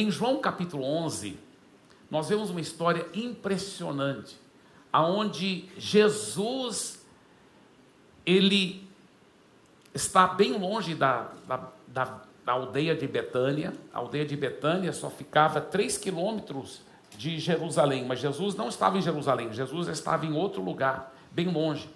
Em João capítulo 11, nós vemos uma história impressionante, aonde Jesus ele está bem longe da, da, da, da aldeia de Betânia. A aldeia de Betânia só ficava 3 quilômetros de Jerusalém, mas Jesus não estava em Jerusalém, Jesus estava em outro lugar, bem longe.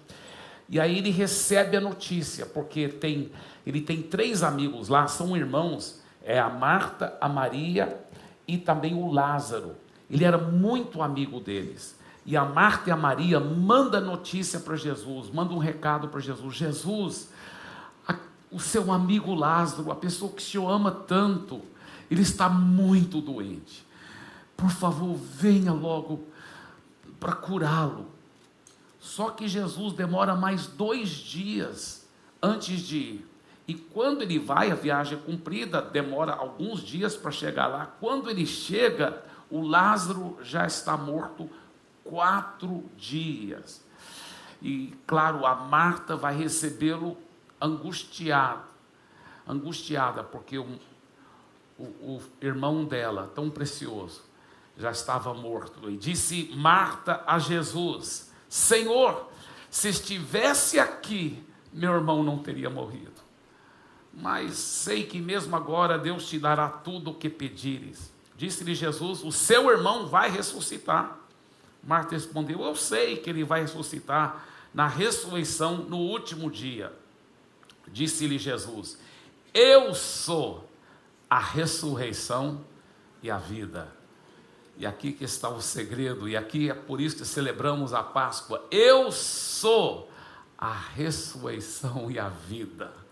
E aí ele recebe a notícia, porque tem, ele tem três amigos lá, são irmãos, é a Marta, a Maria e também o Lázaro. Ele era muito amigo deles. E a Marta e a Maria manda notícia para Jesus, manda um recado para Jesus. Jesus, a, o seu amigo Lázaro, a pessoa que te ama tanto, ele está muito doente. Por favor, venha logo para curá-lo. Só que Jesus demora mais dois dias antes de ir. E quando ele vai, a viagem é cumprida, demora alguns dias para chegar lá. Quando ele chega, o Lázaro já está morto quatro dias. E claro, a Marta vai recebê-lo angustiado, angustiada, porque o, o, o, irmão dela, tão precioso, já estava morto. E disse Marta a Jesus: Senhor, se estivesse aqui, meu irmão não teria morrido. Mas sei que mesmo agora Deus te dará tudo o que pedires. Disse-lhe Jesus: O seu irmão vai ressuscitar. Marta respondeu: Eu sei que ele vai ressuscitar na ressurreição no último dia. Disse-lhe Jesus: Eu sou a ressurreição e a vida. E aqui que está o segredo, e aqui é por isso que celebramos a Páscoa. Eu sou a ressurreição e a vida.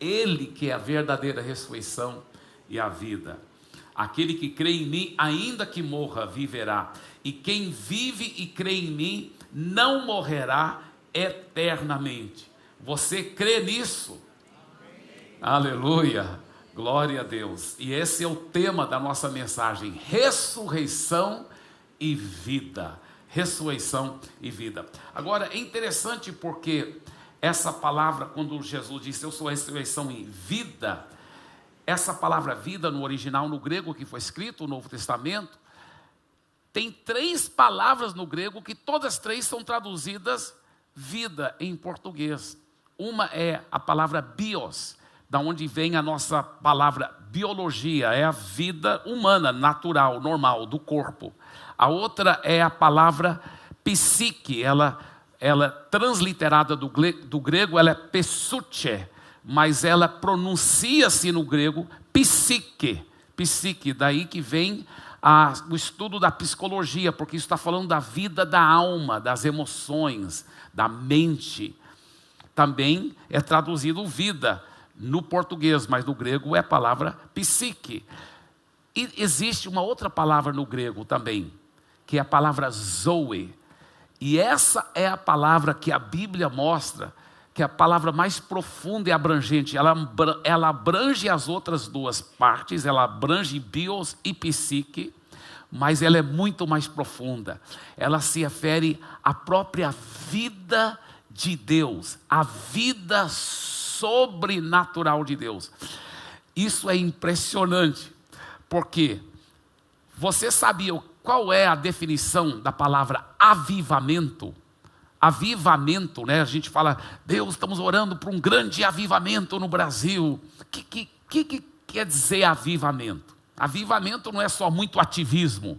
Ele que é a verdadeira ressurreição e a vida. Aquele que crê em mim, ainda que morra, viverá. E quem vive e crê em mim, não morrerá eternamente. Você crê nisso? Amém. Aleluia. Glória a Deus. E esse é o tema da nossa mensagem: ressurreição e vida. Ressurreição e vida. Agora é interessante porque essa palavra, quando Jesus disse eu sou a ressurreição e vida, essa palavra vida no original, no grego que foi escrito, o Novo Testamento, tem três palavras no grego que todas três são traduzidas vida em português. Uma é a palavra bios, da onde vem a nossa palavra biologia, é a vida humana, natural, normal, do corpo. A outra é a palavra psique, ela, ela transliterada do, do grego, ela é pessuche, mas ela pronuncia-se no grego psique, psique, daí que vem a, o estudo da psicologia, porque isso está falando da vida da alma, das emoções, da mente. Também é traduzido vida, no português, mas no grego é a palavra psique. E existe uma outra palavra no grego também, que é a palavra zoe. E essa é a palavra que a Bíblia mostra, que é a palavra mais profunda e abrangente. Ela, ela abrange as outras duas partes, ela abrange bios e psique, mas ela é muito mais profunda. Ela se refere à própria vida de Deus, a vida sobrenatural de Deus. Isso é impressionante, porque você sabia qual é a definição da palavra avivamento? Avivamento, né? A gente fala, Deus, estamos orando por um grande avivamento no Brasil. O que, que, que, que quer dizer avivamento? Avivamento não é só muito ativismo,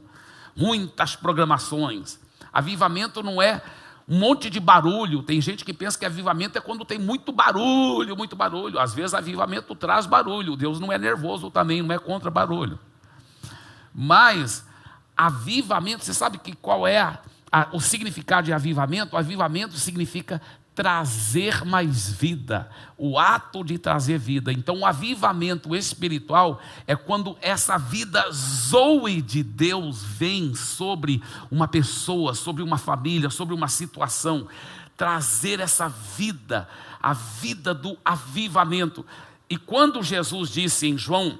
muitas programações. Avivamento não é um monte de barulho. Tem gente que pensa que avivamento é quando tem muito barulho, muito barulho. Às vezes avivamento traz barulho. Deus não é nervoso também, não é contra barulho. Mas avivamento, você sabe que qual é a, a, o significado de avivamento? O avivamento significa trazer mais vida, o ato de trazer vida. Então, o avivamento espiritual é quando essa vida zoe de Deus vem sobre uma pessoa, sobre uma família, sobre uma situação. Trazer essa vida, a vida do avivamento. E quando Jesus disse em João,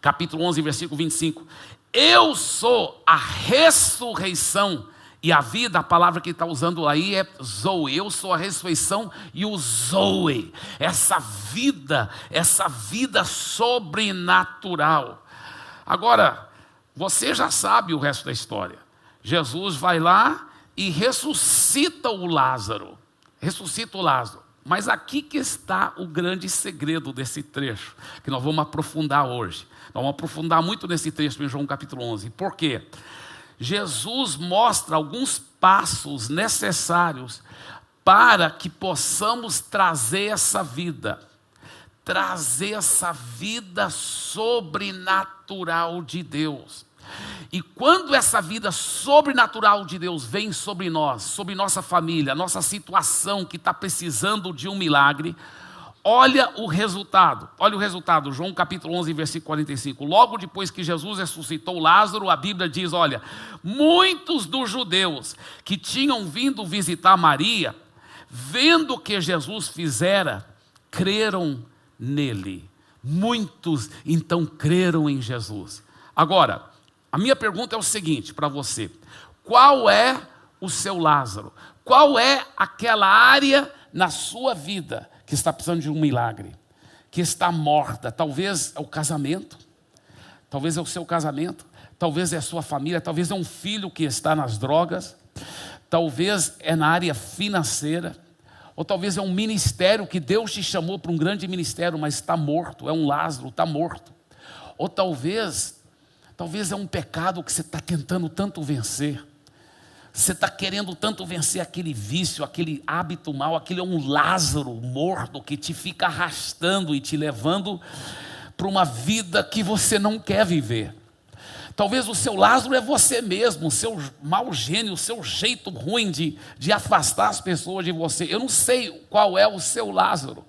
capítulo 11, versículo 25: Eu sou a ressurreição e a vida, a palavra que está usando aí é Zoe. Eu sou a ressurreição e o Zoe. Essa vida, essa vida sobrenatural. Agora, você já sabe o resto da história. Jesus vai lá e ressuscita o Lázaro. Ressuscita o Lázaro. Mas aqui que está o grande segredo desse trecho, que nós vamos aprofundar hoje. Vamos aprofundar muito nesse trecho em João capítulo 11. Por quê? Jesus mostra alguns passos necessários para que possamos trazer essa vida, trazer essa vida sobrenatural de Deus. E quando essa vida sobrenatural de Deus vem sobre nós, sobre nossa família, nossa situação que está precisando de um milagre, olha o resultado. Olha o resultado, João capítulo 11, versículo 45. Logo depois que Jesus ressuscitou Lázaro, a Bíblia diz: Olha, muitos dos judeus que tinham vindo visitar Maria, vendo o que Jesus fizera, creram nele. Muitos então creram em Jesus. Agora, a minha pergunta é o seguinte para você: qual é o seu Lázaro? Qual é aquela área na sua vida que está precisando de um milagre? Que está morta? Talvez é o casamento, talvez é o seu casamento, talvez é a sua família, talvez é um filho que está nas drogas, talvez é na área financeira, ou talvez é um ministério que Deus te chamou para um grande ministério, mas está morto, é um Lázaro, está morto. Ou talvez Talvez é um pecado que você está tentando tanto vencer. Você está querendo tanto vencer aquele vício, aquele hábito mal, aquele é um Lázaro morto que te fica arrastando e te levando para uma vida que você não quer viver. Talvez o seu Lázaro é você mesmo, o seu mau gênio, o seu jeito ruim de, de afastar as pessoas de você. Eu não sei qual é o seu Lázaro,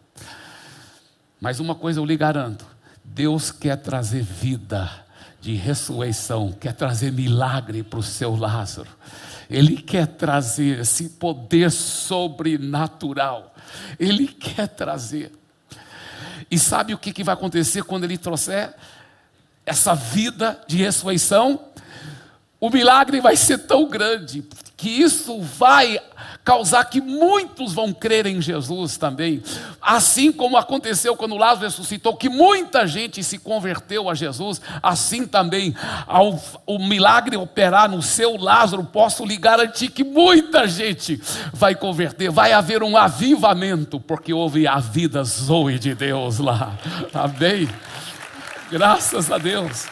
mas uma coisa eu lhe garanto: Deus quer trazer vida de ressurreição, quer trazer milagre para o seu Lázaro. Ele quer trazer esse poder sobrenatural. Ele quer trazer. E sabe o que, vai acontecer quando ele trouxer essa vida de ressurreição? O milagre vai ser tão grande que isso vai causar que muitos vão crer em Jesus também. Assim como aconteceu quando Lázaro ressuscitou, que muita gente se converteu a Jesus, assim também, ao o milagre operar no seu Lázaro, posso lhe garantir que muita gente vai converter, vai haver um avivamento, porque houve a vida zoe de Deus lá. Amém? Graças a Deus.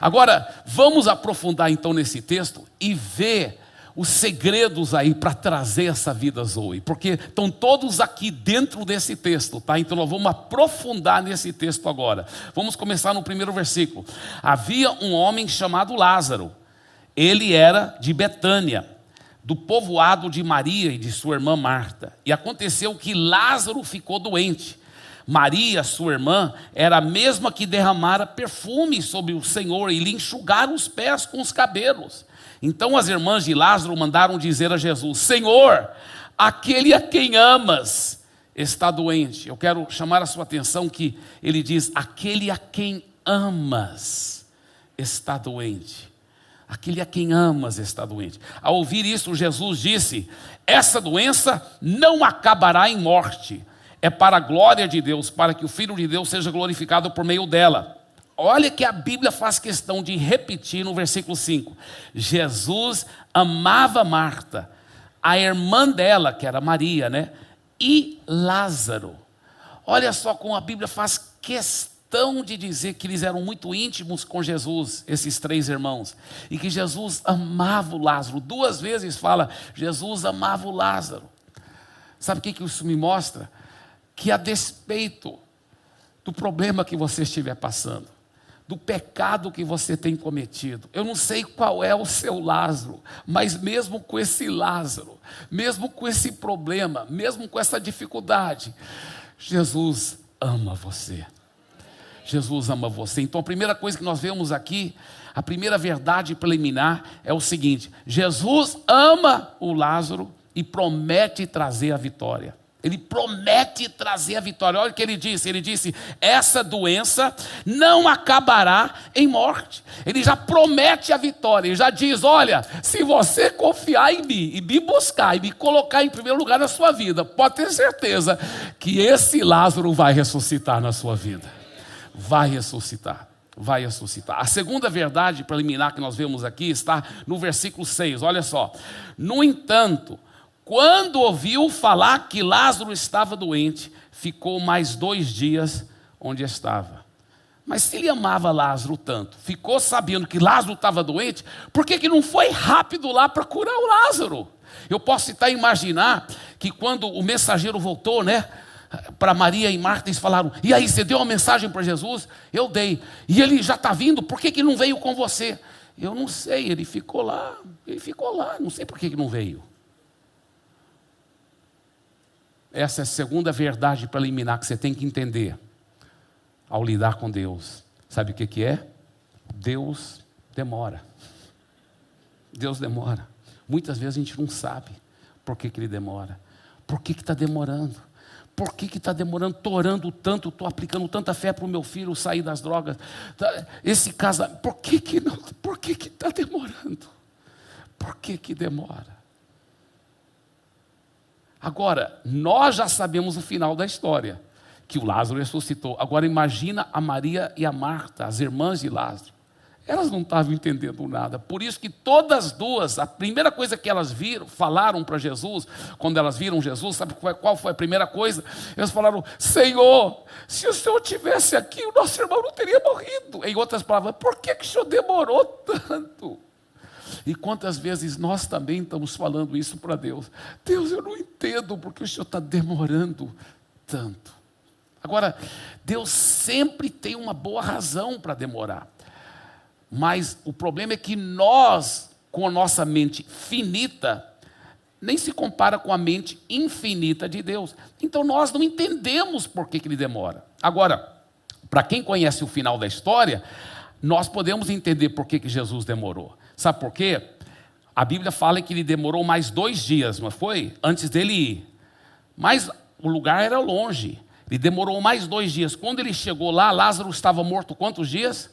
Agora, vamos aprofundar então nesse texto e ver os segredos aí para trazer essa vida Zoe, porque estão todos aqui dentro desse texto, tá? Então nós vamos aprofundar nesse texto agora. Vamos começar no primeiro versículo. Havia um homem chamado Lázaro, ele era de Betânia, do povoado de Maria e de sua irmã Marta. E aconteceu que Lázaro ficou doente. Maria, sua irmã, era a mesma que derramara perfume sobre o Senhor e lhe enxugara os pés com os cabelos. Então as irmãs de Lázaro mandaram dizer a Jesus: Senhor, aquele a quem amas está doente. Eu quero chamar a sua atenção que ele diz: aquele a quem amas está doente. Aquele a quem amas está doente. Ao ouvir isso, Jesus disse: Essa doença não acabará em morte é para a glória de Deus, para que o Filho de Deus seja glorificado por meio dela. Olha que a Bíblia faz questão de repetir no versículo 5. Jesus amava Marta, a irmã dela, que era Maria, né? E Lázaro. Olha só como a Bíblia faz questão de dizer que eles eram muito íntimos com Jesus, esses três irmãos, e que Jesus amava o Lázaro. Duas vezes fala, Jesus amava o Lázaro. Sabe o que isso me mostra? Que a despeito do problema que você estiver passando, do pecado que você tem cometido. Eu não sei qual é o seu Lázaro, mas mesmo com esse Lázaro, mesmo com esse problema, mesmo com essa dificuldade, Jesus ama você. Jesus ama você. Então a primeira coisa que nós vemos aqui, a primeira verdade preliminar é o seguinte: Jesus ama o Lázaro e promete trazer a vitória. Ele promete trazer a vitória. Olha o que ele disse: ele disse, essa doença não acabará em morte. Ele já promete a vitória, ele já diz: olha, se você confiar em mim e me buscar e me colocar em primeiro lugar na sua vida, pode ter certeza que esse Lázaro vai ressuscitar na sua vida vai ressuscitar. Vai ressuscitar. A segunda verdade preliminar que nós vemos aqui está no versículo 6. Olha só. No entanto, quando ouviu falar que Lázaro estava doente, ficou mais dois dias onde estava. Mas se ele amava Lázaro tanto, ficou sabendo que Lázaro estava doente, por que, que não foi rápido lá para curar o Lázaro? Eu posso citar imaginar que quando o mensageiro voltou, né? Para Maria e Marta, eles falaram: E aí, você deu uma mensagem para Jesus? Eu dei. E ele já está vindo, por que, que não veio com você? Eu não sei, ele ficou lá, ele ficou lá, não sei por que, que não veio. Essa é a segunda verdade preliminar que você tem que entender ao lidar com Deus. Sabe o que, que é? Deus demora. Deus demora. Muitas vezes a gente não sabe por que, que ele demora. Por que está demorando? Por que está demorando? Estou orando tanto, estou aplicando tanta fé para o meu filho sair das drogas. Tá, esse casamento, por que que não? Por que que está demorando? Por que que demora? Agora, nós já sabemos o final da história, que o Lázaro ressuscitou. Agora imagina a Maria e a Marta, as irmãs de Lázaro. Elas não estavam entendendo nada. Por isso que todas duas, a primeira coisa que elas viram, falaram para Jesus, quando elas viram Jesus, sabe qual foi a primeira coisa? Elas falaram: Senhor, se o Senhor tivesse aqui, o nosso irmão não teria morrido. Em outras palavras, por que, que o Senhor demorou tanto? E quantas vezes nós também estamos falando isso para Deus? Deus, eu não entendo porque o Senhor está demorando tanto. Agora, Deus sempre tem uma boa razão para demorar. Mas o problema é que nós, com a nossa mente finita, nem se compara com a mente infinita de Deus. Então nós não entendemos por que, que ele demora. Agora, para quem conhece o final da história, nós podemos entender por que, que Jesus demorou. Sabe por quê? A Bíblia fala que ele demorou mais dois dias, não foi? Antes dele ir. Mas o lugar era longe. Ele demorou mais dois dias. Quando ele chegou lá, Lázaro estava morto quantos dias?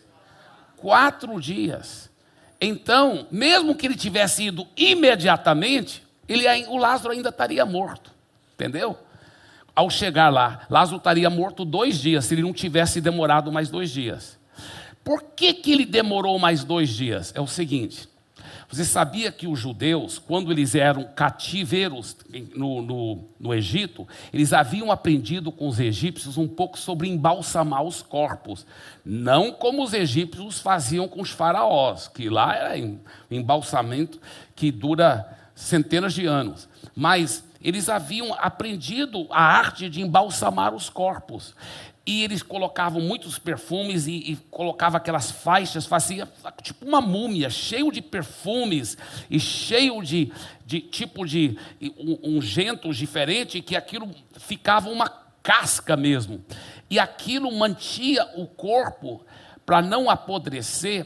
quatro dias. Então, mesmo que ele tivesse ido imediatamente, ele, o Lázaro ainda estaria morto. Entendeu? Ao chegar lá, Lázaro estaria morto dois dias, se ele não tivesse demorado mais dois dias. Por que, que ele demorou mais dois dias? É o seguinte: você sabia que os judeus, quando eles eram cativeiros no, no, no, Egito, eles haviam aprendido com os egípcios um pouco sobre embalsamar os corpos. Não como os egípcios faziam com os faraós, que lá era um embalsamento que dura centenas de anos. Mas eles haviam aprendido a arte de embalsamar os corpos. E eles colocavam muitos perfumes e, e colocavam aquelas faixas, fazia tipo uma múmia, cheio de perfumes e cheio de, de tipo de ungentes diferente, que aquilo ficava uma casca mesmo. E aquilo mantinha o corpo para não apodrecer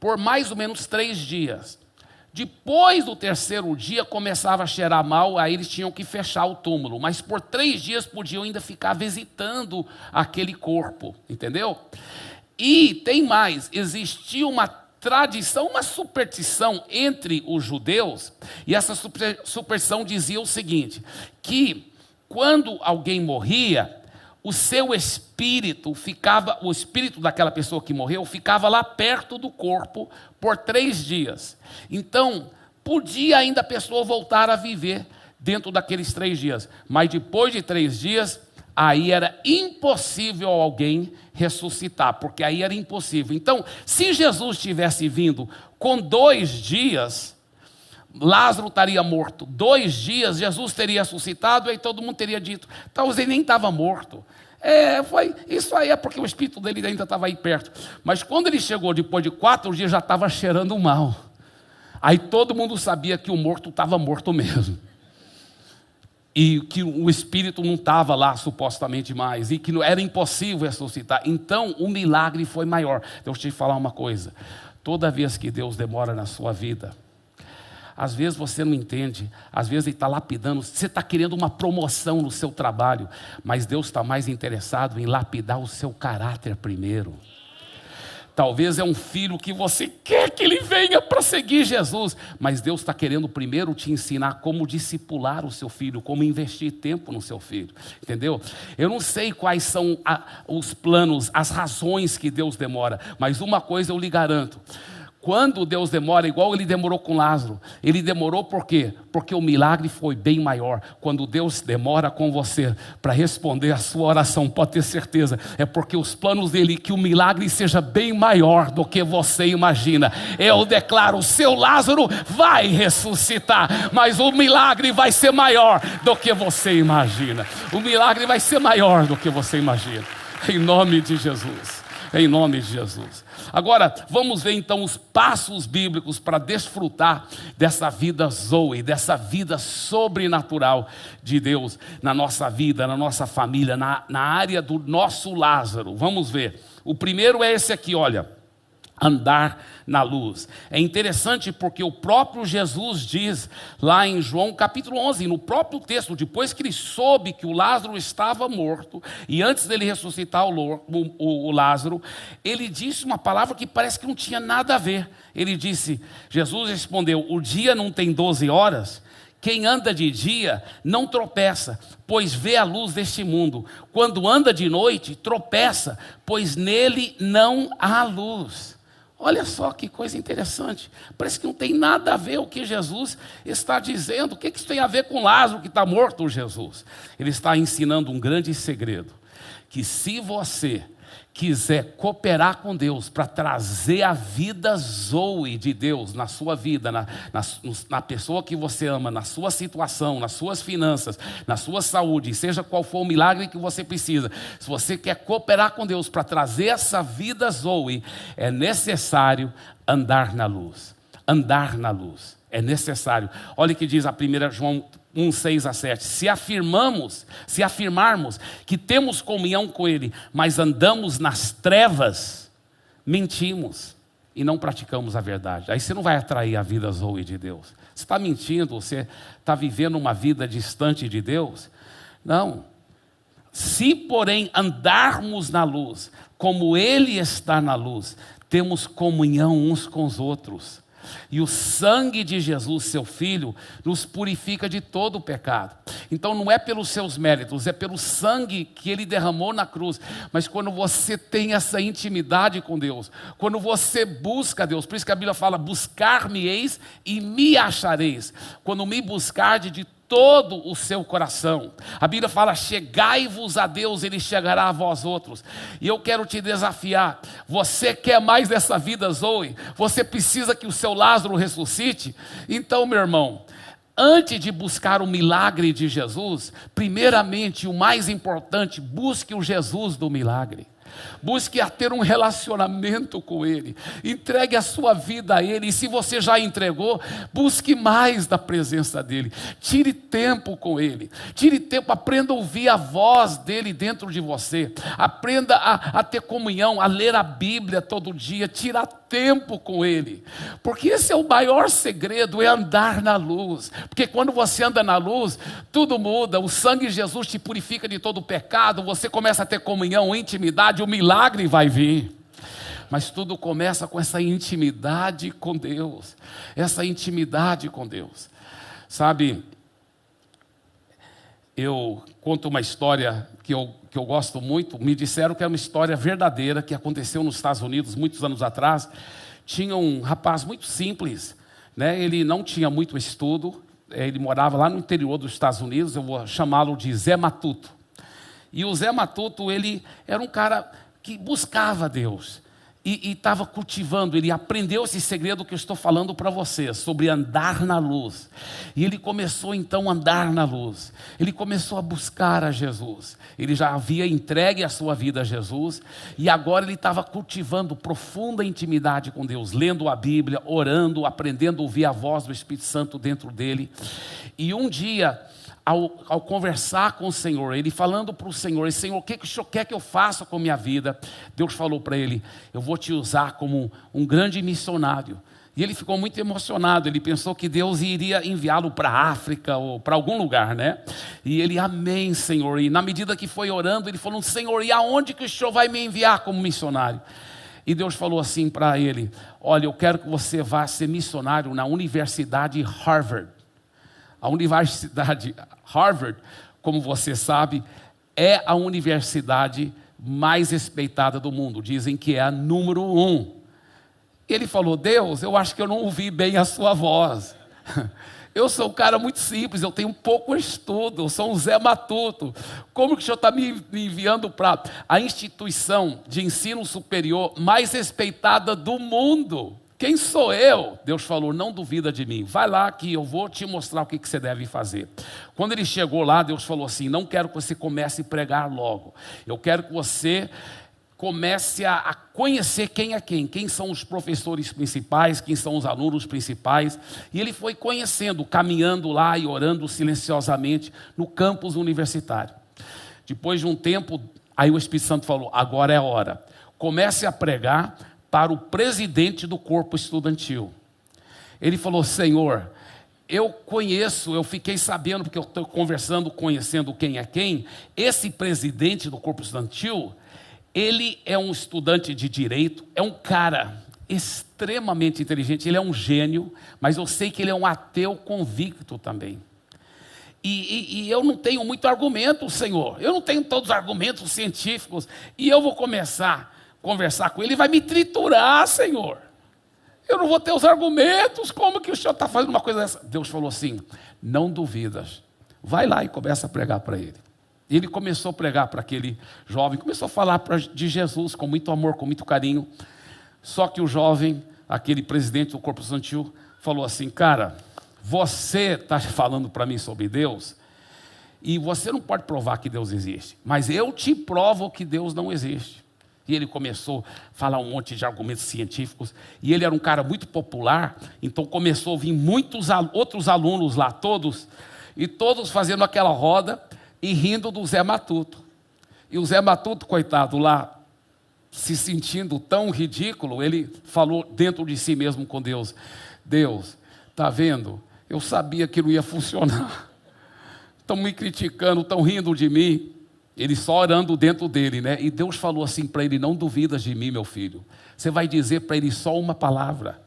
por mais ou menos três dias. Depois do terceiro dia começava a cheirar mal, aí eles tinham que fechar o túmulo. Mas por três dias podiam ainda ficar visitando aquele corpo, entendeu? E tem mais: existia uma tradição, uma superstição entre os judeus, e essa superstição dizia o seguinte: que quando alguém morria, o seu espírito ficava, o espírito daquela pessoa que morreu, ficava lá perto do corpo por três dias. Então, podia ainda a pessoa voltar a viver dentro daqueles três dias, mas depois de três dias, aí era impossível alguém ressuscitar, porque aí era impossível. Então, se Jesus tivesse vindo com dois dias, Lázaro estaria morto. Dois dias, Jesus teria ressuscitado, e todo mundo teria dito: talvez ele nem estava morto. É, foi, isso aí é porque o espírito dele ainda estava aí perto. Mas quando ele chegou depois de quatro dias, já estava cheirando mal. Aí todo mundo sabia que o morto estava morto mesmo. E que o espírito não estava lá supostamente mais. E que era impossível ressuscitar. Então o milagre foi maior. Deixa eu te falar uma coisa. Toda vez que Deus demora na sua vida, às vezes você não entende, às vezes ele está lapidando, você está querendo uma promoção no seu trabalho, mas Deus está mais interessado em lapidar o seu caráter primeiro. Talvez é um filho que você quer que ele venha para seguir Jesus, mas Deus está querendo primeiro te ensinar como discipular o seu filho, como investir tempo no seu filho, entendeu? Eu não sei quais são a, os planos, as razões que Deus demora, mas uma coisa eu lhe garanto: quando Deus demora, igual ele demorou com Lázaro, ele demorou por quê? Porque o milagre foi bem maior. Quando Deus demora com você para responder a sua oração, pode ter certeza, é porque os planos dele que o milagre seja bem maior do que você imagina. Eu declaro: o seu Lázaro vai ressuscitar, mas o milagre vai ser maior do que você imagina. O milagre vai ser maior do que você imagina. Em nome de Jesus. Em nome de Jesus. Agora, vamos ver então os passos bíblicos para desfrutar dessa vida Zoe, dessa vida sobrenatural de Deus na nossa vida, na nossa família, na, na área do nosso Lázaro. Vamos ver. O primeiro é esse aqui, olha andar na luz. É interessante porque o próprio Jesus diz lá em João capítulo 11, no próprio texto, depois que ele soube que o Lázaro estava morto, e antes dele ressuscitar o, o, o Lázaro, ele disse uma palavra que parece que não tinha nada a ver. Ele disse: Jesus respondeu: O dia não tem 12 horas? Quem anda de dia não tropeça, pois vê a luz deste mundo. Quando anda de noite, tropeça, pois nele não há luz. Olha só que coisa interessante. Parece que não tem nada a ver o que Jesus está dizendo. O que isso tem a ver com Lázaro que está morto, Jesus? Ele está ensinando um grande segredo: que se você quiser cooperar com Deus para trazer a vida Zoe de Deus na sua vida, na, na, na, pessoa que você ama, na sua situação, nas suas finanças, na sua saúde, seja qual for o milagre que você precisa, se você quer cooperar com Deus para trazer essa vida Zoe, é necessário andar na luz. Andar na luz. É necessário. Olha o que diz a primeira João 1, 6 a 7. Se afirmamos, se afirmarmos que temos comunhão com Ele, mas andamos nas trevas, mentimos e não praticamos a verdade. Aí você não vai atrair a vida zoe de Deus. Você está mentindo, você está vivendo uma vida distante de Deus? Não. Se, porém, andarmos na luz, como Ele está na luz, temos comunhão uns com os outros e o sangue de Jesus, seu Filho, nos purifica de todo o pecado. Então não é pelos seus méritos, é pelo sangue que ele derramou na cruz. Mas quando você tem essa intimidade com Deus, quando você busca Deus, por isso que a Bíblia fala: buscar-me-eis e me achareis. Quando me buscarde de todo o seu coração. A Bíblia fala: chegai-vos a Deus, Ele chegará a vós outros. E eu quero te desafiar: você quer mais dessa vida, Zoe? Você precisa que o seu Lázaro ressuscite? Então, meu irmão, antes de buscar o milagre de Jesus, primeiramente, o mais importante, busque o Jesus do milagre. Busque a ter um relacionamento com Ele. Entregue a sua vida a Ele. E se você já entregou, busque mais da presença dEle. Tire tempo com Ele. Tire tempo, aprenda a ouvir a voz dEle dentro de você. Aprenda a, a ter comunhão, a ler a Bíblia todo dia. Tirar tempo com Ele. Porque esse é o maior segredo, é andar na luz. Porque quando você anda na luz, tudo muda. O sangue de Jesus te purifica de todo pecado. Você começa a ter comunhão, intimidade o milagre vai vir. Mas tudo começa com essa intimidade com Deus. Essa intimidade com Deus. Sabe, eu conto uma história que eu, que eu gosto muito. Me disseram que é uma história verdadeira que aconteceu nos Estados Unidos muitos anos atrás. Tinha um rapaz muito simples, né? ele não tinha muito estudo, ele morava lá no interior dos Estados Unidos, eu vou chamá-lo de Zé Matuto. E o Zé Matuto, ele era um cara que buscava Deus e estava cultivando, ele aprendeu esse segredo que eu estou falando para você, sobre andar na luz. E ele começou então a andar na luz. Ele começou a buscar a Jesus. Ele já havia entregue a sua vida a Jesus e agora ele estava cultivando profunda intimidade com Deus, lendo a Bíblia, orando, aprendendo a ouvir a voz do Espírito Santo dentro dele. E um dia ao, ao, conversar com o Senhor, ele falando para o Senhor: Senhor, o que, que o Senhor quer que eu faça com a minha vida? Deus falou para ele: Eu vou te usar como um grande missionário. E ele ficou muito emocionado, ele pensou que Deus iria enviá-lo para a África ou para algum lugar, né? E ele, amém, Senhor. E na medida que foi orando, ele falou: Senhor, e aonde que o Senhor vai me enviar como missionário? E Deus falou assim para ele: Olha, eu quero que você vá ser missionário na Universidade Harvard. A Universidade Harvard, como você sabe, é a universidade mais respeitada do mundo. Dizem que é a número um. Ele falou: Deus, eu acho que eu não ouvi bem a sua voz. Eu sou um cara muito simples, eu tenho pouco estudo, eu sou um Zé Matuto. Como que o senhor está me enviando para a instituição de ensino superior mais respeitada do mundo? Quem sou eu? Deus falou: não duvida de mim, vai lá que eu vou te mostrar o que, você deve fazer. Quando ele chegou lá, Deus falou assim: não quero que você comece a pregar logo, eu quero que você comece a, a, conhecer quem é quem, quem são os professores principais, quem são os alunos principais. E ele foi conhecendo, caminhando lá e orando silenciosamente no campus universitário. Depois de um tempo, aí o Espírito Santo falou: agora é a hora. Comece a pregar para o presidente do corpo estudantil. Ele falou: Senhor, eu conheço, eu fiquei sabendo, porque eu estou conversando, conhecendo quem é quem, esse presidente do corpo estudantil ele é um estudante de direito, é um cara extremamente inteligente, ele é um gênio, mas eu sei que ele é um ateu convicto também. E, e, e, eu não tenho muito argumento, Senhor. Eu não tenho todos os argumentos científicos. E eu vou começar conversar com ele, ele vai me triturar, Senhor. Eu não vou ter os argumentos. Como que o Senhor está fazendo uma coisa dessa? Deus falou assim: não duvidas. Vai lá e começa a pregar para ele. Ele começou a pregar para aquele jovem, começou a falar pra, de Jesus com muito amor, com muito carinho. Só que o jovem, aquele presidente do Corpo Estudantil, falou assim: Cara, você está falando para mim sobre Deus, e você não pode provar que Deus existe, mas eu te provo que Deus não existe. Ele começou a falar um monte de argumentos científicos, e ele era um cara muito popular, então começou a vir muitos outros alunos lá, todos, e todos fazendo aquela roda, e rindo do Zé Matuto. E o Zé Matuto, coitado, lá, se sentindo tão ridículo, ele falou dentro de si mesmo com Deus: Deus, tá vendo? Eu sabia que não ia funcionar. Estão me criticando, estão rindo de mim. Ele só orando dentro dele, né? E Deus falou assim para ele: Não duvidas de mim, meu filho. Você vai dizer para ele só uma palavra.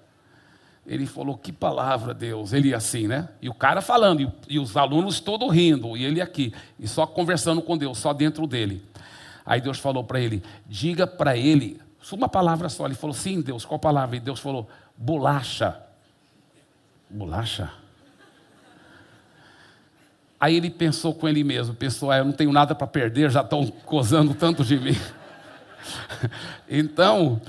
Ele falou, que palavra, Deus. Ele assim, né? E o cara falando, e, e os alunos todos rindo, e ele aqui, e só conversando com Deus, só dentro dele. Aí Deus falou para ele: diga para ele, uma palavra só. Ele falou, sim, Deus, qual palavra? E Deus falou, bolacha. Bolacha? Aí ele pensou com ele mesmo, pensou, ah, eu não tenho nada para perder, já estão cozando tanto de mim. então,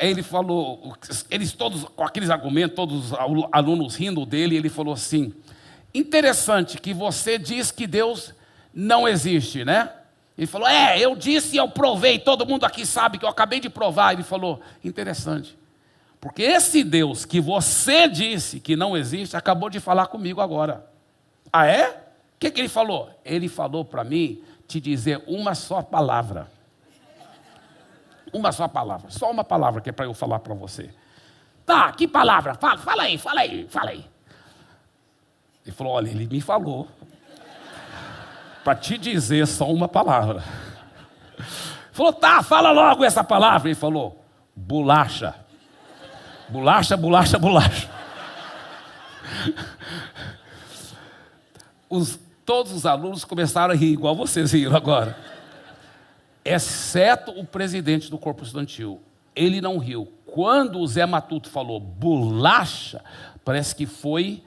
ele falou, eles todos, com aqueles argumentos, todos os alunos rindo dele, ele falou assim: interessante que você diz que Deus não existe, né? Ele falou: é, eu disse e eu provei, todo mundo aqui sabe que eu acabei de provar. Ele falou: interessante, porque esse Deus que você disse que não existe, acabou de falar comigo agora. Ah, é? O que, que ele falou? Ele falou para mim te dizer uma só palavra. Uma só palavra, só uma palavra que é para eu falar para você. Tá, que palavra? Fala, fala aí, fala aí, fala aí. Ele falou: olha, ele me falou para te dizer só uma palavra. Falou, tá, fala logo essa palavra. Ele falou: bolacha. Bolacha, bolacha, bolacha. Os, todos os alunos começaram a rir, igual vocês riram agora exceto o presidente do corpo estudantil. Ele não riu. Quando o Zé Matuto falou bolacha, parece que foi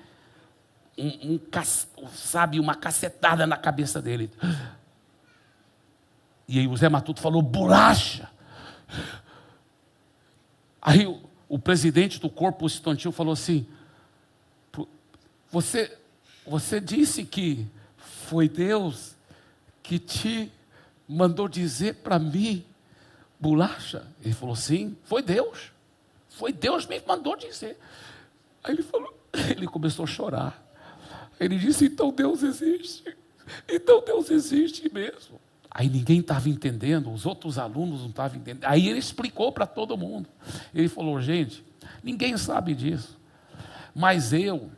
um, um, sabe, uma cacetada na cabeça dele. E aí o Zé Matuto falou bolacha. Aí o, o presidente do corpo estudantil falou assim: você, você disse que foi Deus que te mandou dizer para mim, bolacha? Ele falou, sim, foi Deus. Foi Deus me mandou dizer. Aí ele falou, ele começou a chorar. Ele disse, então Deus existe. Então Deus existe mesmo. Aí ninguém estava entendendo, os outros alunos não estavam entendendo. Aí ele explicou para todo mundo. Ele falou, gente, ninguém sabe disso. Mas eu,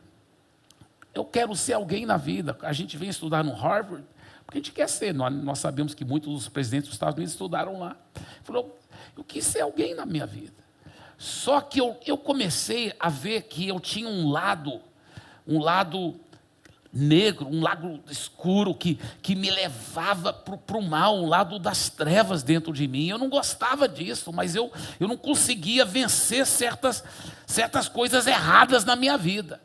eu quero ser alguém na vida. A gente vem estudar no Harvard, porque a gente quer ser. Nós, nós sabemos que muitos dos presidentes dos Estados Unidos estudaram lá. Falou, Eu quis ser alguém na minha vida. Só que eu, eu comecei a ver que eu tinha um lado, um lado negro, um lado escuro que, que me levava para o mal, um lado das trevas dentro de mim. Eu não gostava disso, mas eu, eu não conseguia vencer certas, certas coisas erradas na minha vida.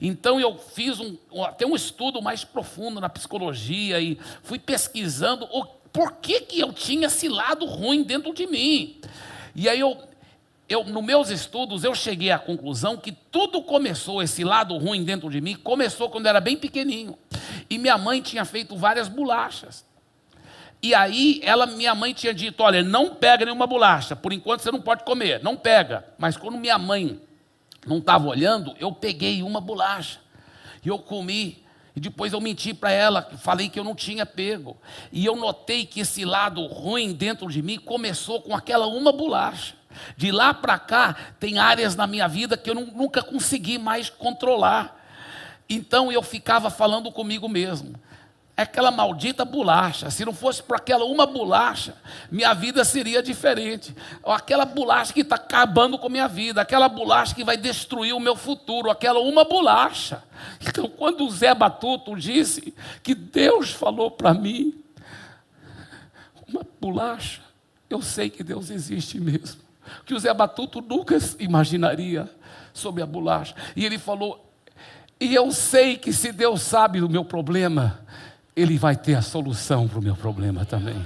Então eu fiz um, até um estudo mais profundo na psicologia e fui pesquisando o por que, que eu tinha esse lado ruim dentro de mim. E aí eu, eu, nos meus estudos, eu cheguei à conclusão que tudo começou, esse lado ruim dentro de mim, começou quando eu era bem pequenininho. E minha mãe tinha feito várias bolachas. E aí, ela, minha mãe tinha dito: olha, não pega nenhuma bolacha, por enquanto você não pode comer, não pega. Mas quando minha mãe não estava olhando, eu peguei uma bolacha. E eu comi. E depois eu menti para ela, falei que eu não tinha pego. E eu notei que esse lado ruim dentro de mim começou com aquela uma bolacha. De lá para cá, tem áreas na minha vida que eu nunca consegui mais controlar. Então eu ficava falando comigo mesmo. Aquela maldita bolacha. Se não fosse por aquela uma bolacha, minha vida seria diferente. Aquela bolacha que está acabando com minha vida, aquela bolacha que vai destruir o meu futuro, aquela uma bolacha. Então, quando o Zé Batuto disse que Deus falou para mim, uma bolacha, eu sei que Deus existe mesmo que o Zé Batuto nunca imaginaria sobre a bolacha. E ele falou: E eu sei que se Deus sabe do meu problema, Ele vai ter a solução para o meu problema também.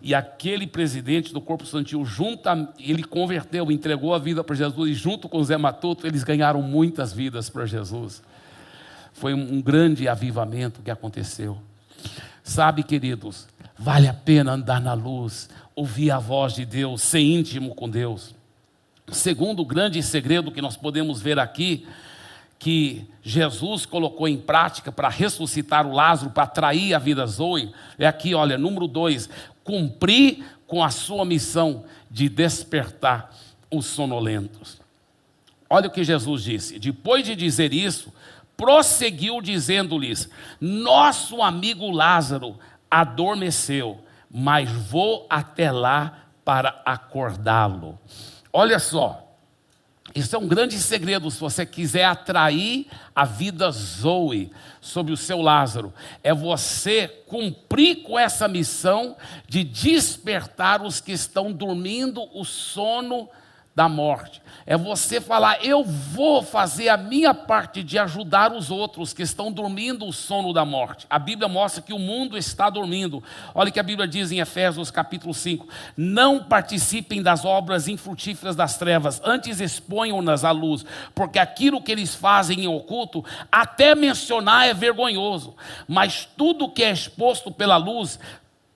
E aquele presidente do Corpo Santil, junta, ele converteu, entregou a vida para Jesus, e junto com Zé Matuto, eles ganharam muitas vidas para Jesus. Foi um grande avivamento que aconteceu. Sabe, queridos, vale a pena andar na luz, ouvir a voz de Deus, ser íntimo com Deus. Segundo grande segredo que nós podemos ver aqui, que Jesus colocou em prática para ressuscitar o Lázaro, para atrair a vida Zoe, é aqui, olha, número dois, cumprir com a sua missão de despertar os sonolentos. Olha o que Jesus disse. Depois de dizer isso, prosseguiu dizendo-lhes: Nosso amigo Lázaro adormeceu, mas vou até lá para acordá-lo. Olha só, isso é um grande segredo se você quiser atrair a vida Zoe sobre o seu Lázaro. É você cumprir com essa missão de despertar os que estão dormindo o sono da morte. É você falar: eu vou fazer a minha parte de ajudar os outros que estão dormindo o sono da morte. A Bíblia mostra que o mundo está dormindo. Olha o que a Bíblia diz em Efésios capítulo 5: Não participem das obras infrutíferas das trevas, antes exponham-nas à luz, porque aquilo que eles fazem em oculto, até mencionar é vergonhoso, mas tudo que é exposto pela luz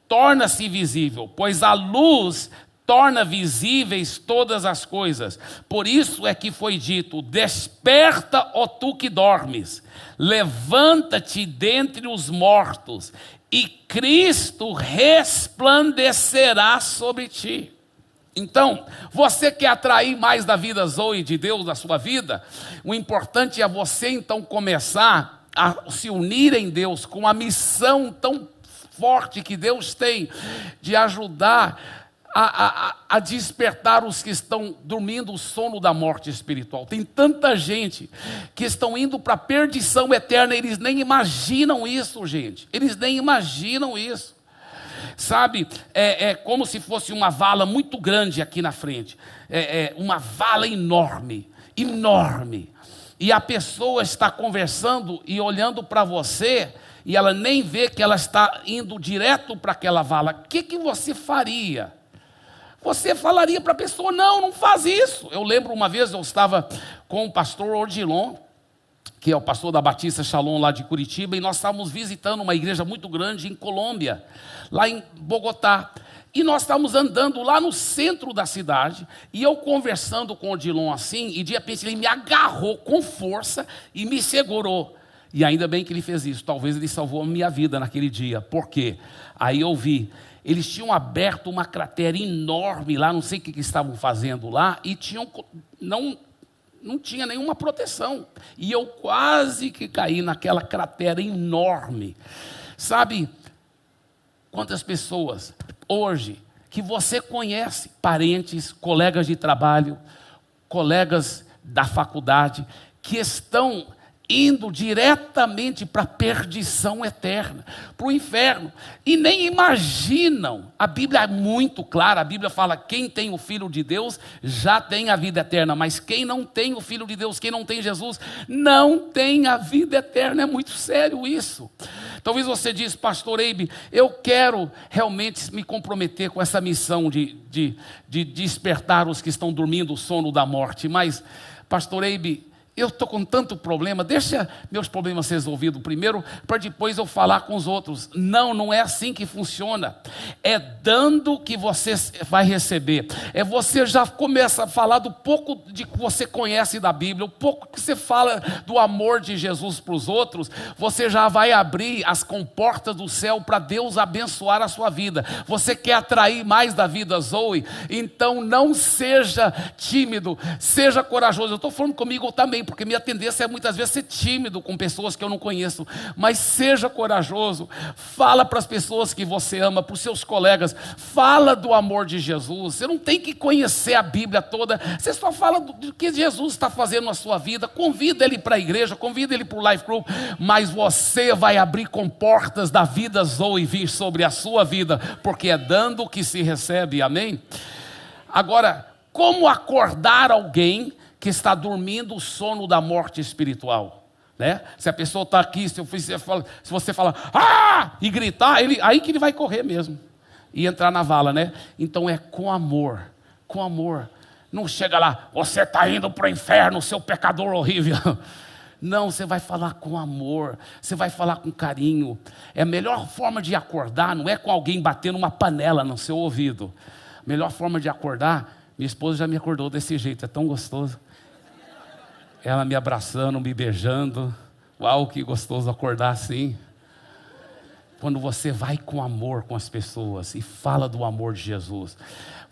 torna-se visível, pois a luz torna visíveis todas as coisas. Por isso é que foi dito: Desperta, ó tu que dormes, levanta-te dentre os mortos, e Cristo resplandecerá sobre ti. Então, você quer atrair mais da vida Zoe de Deus na sua vida? O importante é você então começar a se unir em Deus com a missão tão forte que Deus tem de ajudar a, a, a, despertar os que estão dormindo o sono da morte espiritual. Tem tanta gente que estão indo para a perdição eterna, eles nem imaginam isso, gente. Eles nem imaginam isso. Sabe, é, é como se fosse uma vala muito grande aqui na frente. É, é uma vala enorme, enorme. E a pessoa está conversando e olhando para você e ela nem vê que ela está indo direto para aquela vala. O que, que você faria? Você falaria para a pessoa: não, não faz isso. Eu lembro uma vez eu estava com o pastor Ordilon, que é o pastor da Batista Shalom lá de Curitiba, e nós estávamos visitando uma igreja muito grande em Colômbia, lá em Bogotá. E nós estávamos andando lá no centro da cidade, e eu conversando com o Odilon assim, e de repente ele me agarrou com força e me segurou. E ainda bem que ele fez isso, talvez ele salvou a minha vida naquele dia. Por quê? Aí eu vi eles tinham aberto uma cratera enorme lá, não sei o que, que estavam fazendo lá, e tinham, não, não tinha nenhuma proteção. E eu quase que caí naquela cratera enorme. Sabe quantas pessoas hoje que você conhece, parentes, colegas de trabalho, colegas da faculdade, que estão indo diretamente para a perdição eterna, para o inferno, e nem imaginam. A Bíblia é muito clara, a Bíblia fala: quem tem o Filho de Deus já tem a vida eterna, mas quem não tem o Filho de Deus, quem não tem Jesus, não tem a vida eterna. É muito sério isso. Talvez você diz, pastor Eibe, eu quero realmente me comprometer com essa missão de, de, de despertar os que estão dormindo o sono da morte, mas, pastor Eibe, eu estou com tanto problema, deixa meus problemas resolvidos primeiro, para depois eu falar com os outros. Não, não é assim que funciona. É dando que você vai receber. É você já começa a falar do pouco de que você conhece da Bíblia, o pouco que você fala do amor de Jesus para os outros, você já vai abrir as comportas do céu para Deus abençoar a sua vida. Você quer atrair mais da vida Zoe? Então não seja tímido, seja corajoso. Eu estou falando comigo também porque minha tendência é muitas vezes ser tímido com pessoas que eu não conheço, mas seja corajoso, fala para as pessoas que você ama, para os seus colegas, fala do amor de Jesus. Você não tem que conhecer a Bíblia toda, você só fala do que Jesus está fazendo na sua vida, convida ele para a igreja, convida ele para o Life Group, mas você vai abrir com portas da vida Zoe vir sobre a sua vida, porque é dando que se recebe, amém? Agora, como acordar alguém que está dormindo o sono da morte espiritual. Né? Se a pessoa está aqui, se, você fala, se você falar, ah! e gritar, ele, aí que ele vai correr mesmo e entrar na vala, né? Então é com amor, com amor. Não chega lá, você está indo para o inferno, seu pecador horrível. Não, você vai falar com amor, você vai falar com carinho. É a melhor forma de acordar, não é com alguém batendo uma panela no seu ouvido. A melhor forma de acordar, minha esposa já me acordou desse jeito, é tão gostoso ela me abraçando, me beijando. Uau, que gostoso acordar assim. Quando você vai com amor com as pessoas e fala do amor de Jesus,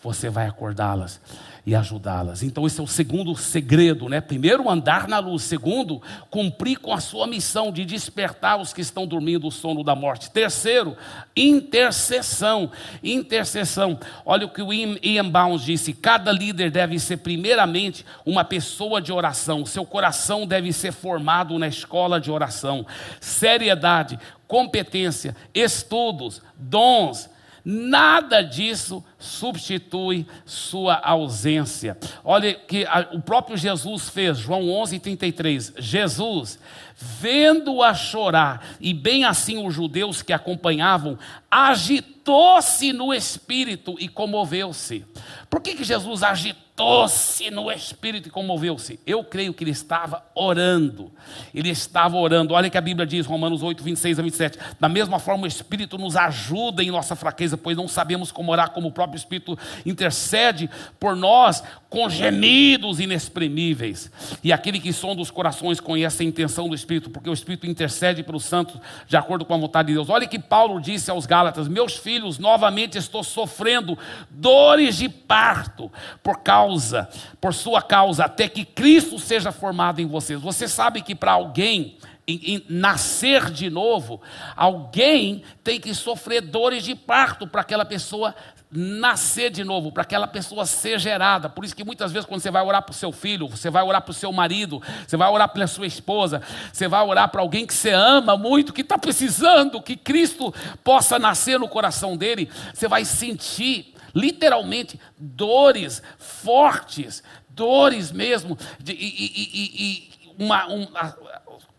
você vai acordá-las e ajudá-las. Então, esse é o segundo segredo, né? Primeiro, andar na luz. Segundo, cumprir com a sua missão de despertar os que estão dormindo o sono da morte. Terceiro, intercessão. Intercessão. Olha o que o Ian Bounds disse: cada líder deve ser, primeiramente, uma pessoa de oração. Seu coração deve ser formado na escola de oração. Seriedade, competência, estudos, dons Nada disso substitui sua ausência. Olha que o próprio Jesus fez, João 11:33. Jesus, vendo-a chorar, e bem assim os judeus que acompanhavam, agitou-se no espírito e comoveu-se. Por que, que Jesus agitou-se no espírito e comoveu-se? Eu creio que ele estava orando. Ele estava orando. Olha que a Bíblia diz, Romanos 8, 26 a 27. Da mesma forma, o Espírito nos ajuda em nossa fraqueza, pois não sabemos como orar, como o próprio Espírito intercede por nós com gemidos inexprimíveis. E aquele que sonda os corações conhece a intenção do Espírito, porque o Espírito intercede pelos santos de acordo com a vontade de Deus. Olha que Paulo disse aos Gálatas: Meus filhos, novamente estou sofrendo dores de parto por causa, por sua causa, até que Cristo seja formado em vocês. Você sabe que para alguém em, nascer de novo, alguém tem que sofrer dores de parto para aquela pessoa nascer de novo, para aquela pessoa ser gerada. Por isso que muitas vezes quando você vai orar para o seu filho, você vai orar para o seu marido, você vai orar pela sua esposa, você vai orar para alguém que você ama muito, que está precisando que Cristo possa nascer no coração dele, você vai sentir literalmente dores fortes, dores mesmo, de, e, e, e, uma, um,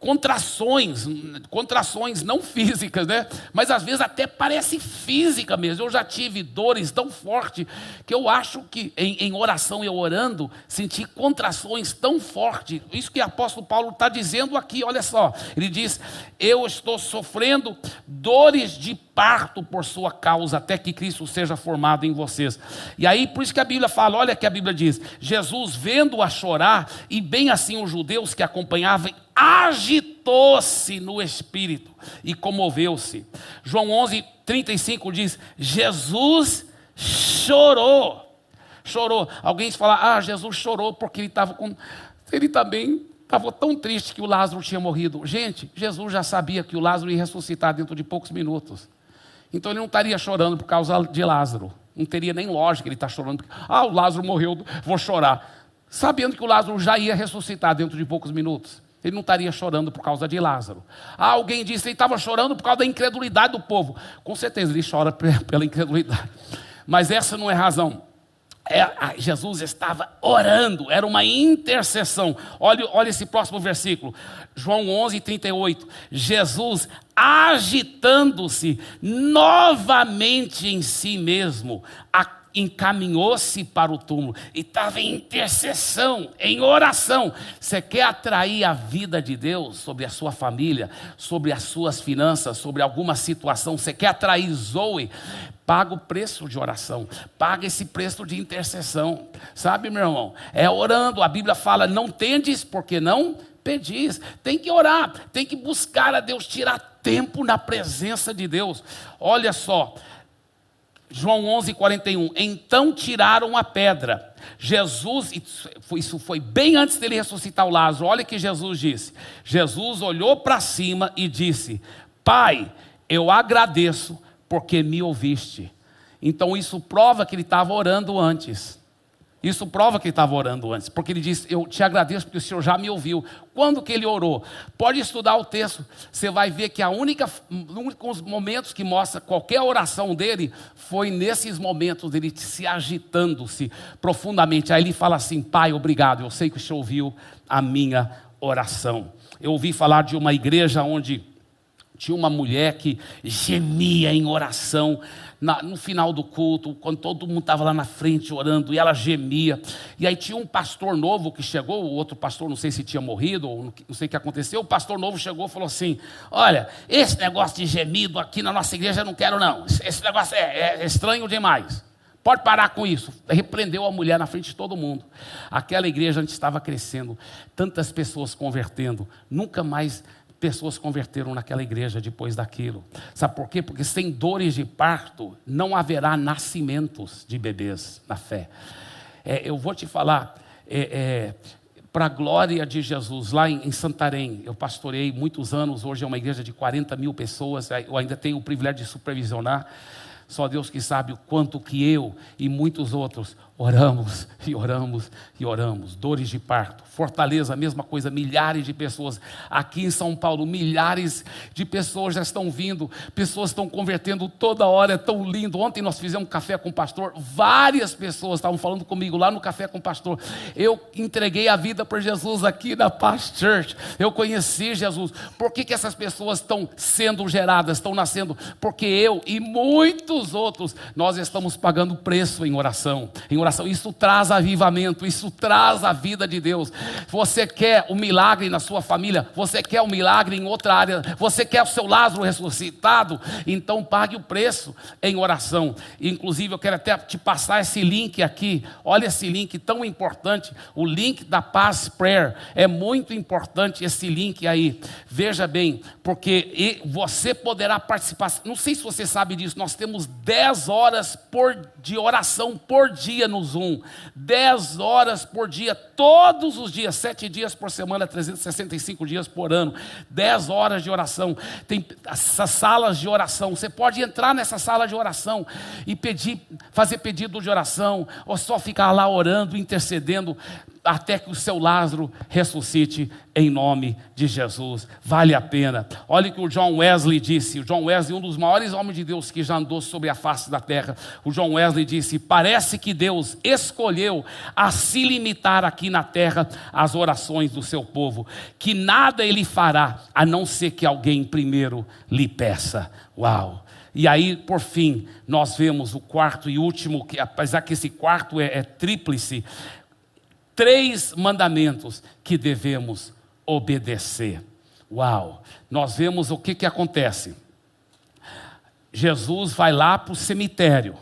contrações, contrações não físicas, né? Mas às vezes até parece física mesmo. Eu já tive dores tão fortes que eu acho que em, em oração eu orando senti contrações tão fortes. Isso que o apóstolo Paulo está dizendo aqui, olha só. Ele diz: Eu estou sofrendo dores de parto por sua causa, até que Cristo seja formado em vocês. E aí, por isso que a Bíblia fala, olha que a Bíblia diz: Jesus vendo-a chorar, e bem assim os judeus que acompanhavam, agitou-se no espírito e comoveu-se. João 11, 35 diz: Jesus chorou. Chorou. Alguém fala, ah, Jesus chorou porque ele estava com. Ele também estava tão triste que o Lázaro tinha morrido. Gente, Jesus já sabia que o Lázaro ia ressuscitar dentro de poucos minutos. Então ele não estaria chorando por causa de Lázaro. Não teria nem lógica ele estar tá chorando. Ah, o Lázaro morreu, vou chorar. Sabendo que o Lázaro já ia ressuscitar dentro de poucos minutos. Ele não estaria chorando por causa de Lázaro. Ah, alguém disse que ele estava chorando por causa da incredulidade do povo. Com certeza ele chora pela incredulidade. Mas essa não é razão. É, Jesus estava orando, era uma intercessão. Olha, olha esse próximo versículo, João 11, 38. Jesus, agitando-se novamente em si mesmo, encaminhou-se para o túmulo e estava em intercessão, em oração. Você quer atrair a vida de Deus sobre a sua família, sobre as suas finanças, sobre alguma situação? Você quer atrair Zoe? paga o preço de oração, paga esse preço de intercessão, sabe, meu irmão? É orando, a Bíblia fala: não tendes porque não pedis, tem que orar, tem que buscar a Deus, tirar tempo na presença de Deus. Olha só, João 11, 41. Então tiraram a pedra. Jesus, isso foi bem antes dele ressuscitar o Lázaro. Olha o que Jesus disse. Jesus olhou para cima e disse: Pai, eu agradeço porque me ouviste. Então isso prova que ele estava orando antes. Isso prova que ele estava orando antes, porque ele disse: Eu te agradeço porque o Senhor já me ouviu. Quando que ele orou? Pode estudar o texto, você vai ver que a única, únicos momentos que mostra qualquer oração dele foi nesses momentos dele se agitando-se profundamente. Aí ele fala assim: Pai, obrigado, eu sei que o Senhor ouviu a minha oração. Eu ouvi falar de uma igreja onde tinha uma mulher que gemia em oração na, no final do culto, quando todo mundo estava lá na frente orando, e ela gemia. E aí tinha um pastor novo que chegou, o outro pastor, não sei se tinha morrido, ou não sei o que aconteceu. O pastor novo chegou e falou assim: Olha, esse negócio de gemido aqui na nossa igreja eu não quero, não. Esse negócio é, é estranho demais. Pode parar com isso. Repreendeu a mulher na frente de todo mundo. Aquela igreja antes estava crescendo, tantas pessoas convertendo, nunca mais pessoas converteram naquela igreja depois daquilo. Sabe por quê? Porque sem dores de parto não haverá nascimentos de bebês na fé. É, eu vou te falar, é, é, para a glória de Jesus, lá em, em, Santarém, eu pastorei muitos anos, hoje é uma igreja de 40 mil pessoas, eu ainda tenho o privilégio de supervisionar. Só Deus que sabe o quanto que eu e muitos outros oramos e oramos e oramos. Dores de parto. Fortaleza, a mesma coisa, milhares de pessoas. Aqui em São Paulo, milhares de pessoas já estão vindo, pessoas estão convertendo toda hora, é tão lindo. Ontem nós fizemos um café com o pastor, várias pessoas estavam falando comigo lá no café com o pastor. Eu entreguei a vida para Jesus aqui na Paz Church. Eu conheci Jesus. Por que, que essas pessoas estão sendo geradas, estão nascendo? Porque eu e muitos outros, nós estamos pagando preço em oração. Em oração, isso traz avivamento, isso traz a vida de Deus. Você quer o um milagre na sua família? Você quer o um milagre em outra área? Você quer o seu Lázaro ressuscitado? Então pague o preço em oração. Inclusive, eu quero até te passar esse link aqui. Olha esse link tão importante. O link da Paz Prayer. É muito importante esse link aí. Veja bem, porque você poderá participar. Não sei se você sabe disso. Nós temos 10 horas por, de oração por dia no Zoom. 10 horas por dia, todos os dias, 7 dias por semana, 365 dias por ano. 10 horas de oração. Tem essas salas de oração. Você pode entrar nessa sala de oração e pedir, fazer pedido de oração, ou só ficar lá orando, intercedendo até que o seu Lázaro ressuscite em nome de Jesus. Vale a pena. Olha o que o John Wesley disse. O John Wesley, um dos maiores homens de Deus que já andou sobre a face da terra. O John Wesley disse: Parece que Deus escolheu a se limitar aqui na terra às orações do seu povo, que nada ele fará a não ser que alguém primeiro lhe peça. Uau! E aí, por fim, nós vemos o quarto e último, que apesar que esse quarto é, é tríplice, três mandamentos que devemos obedecer. Uau! Nós vemos o que, que acontece. Jesus vai lá para o cemitério.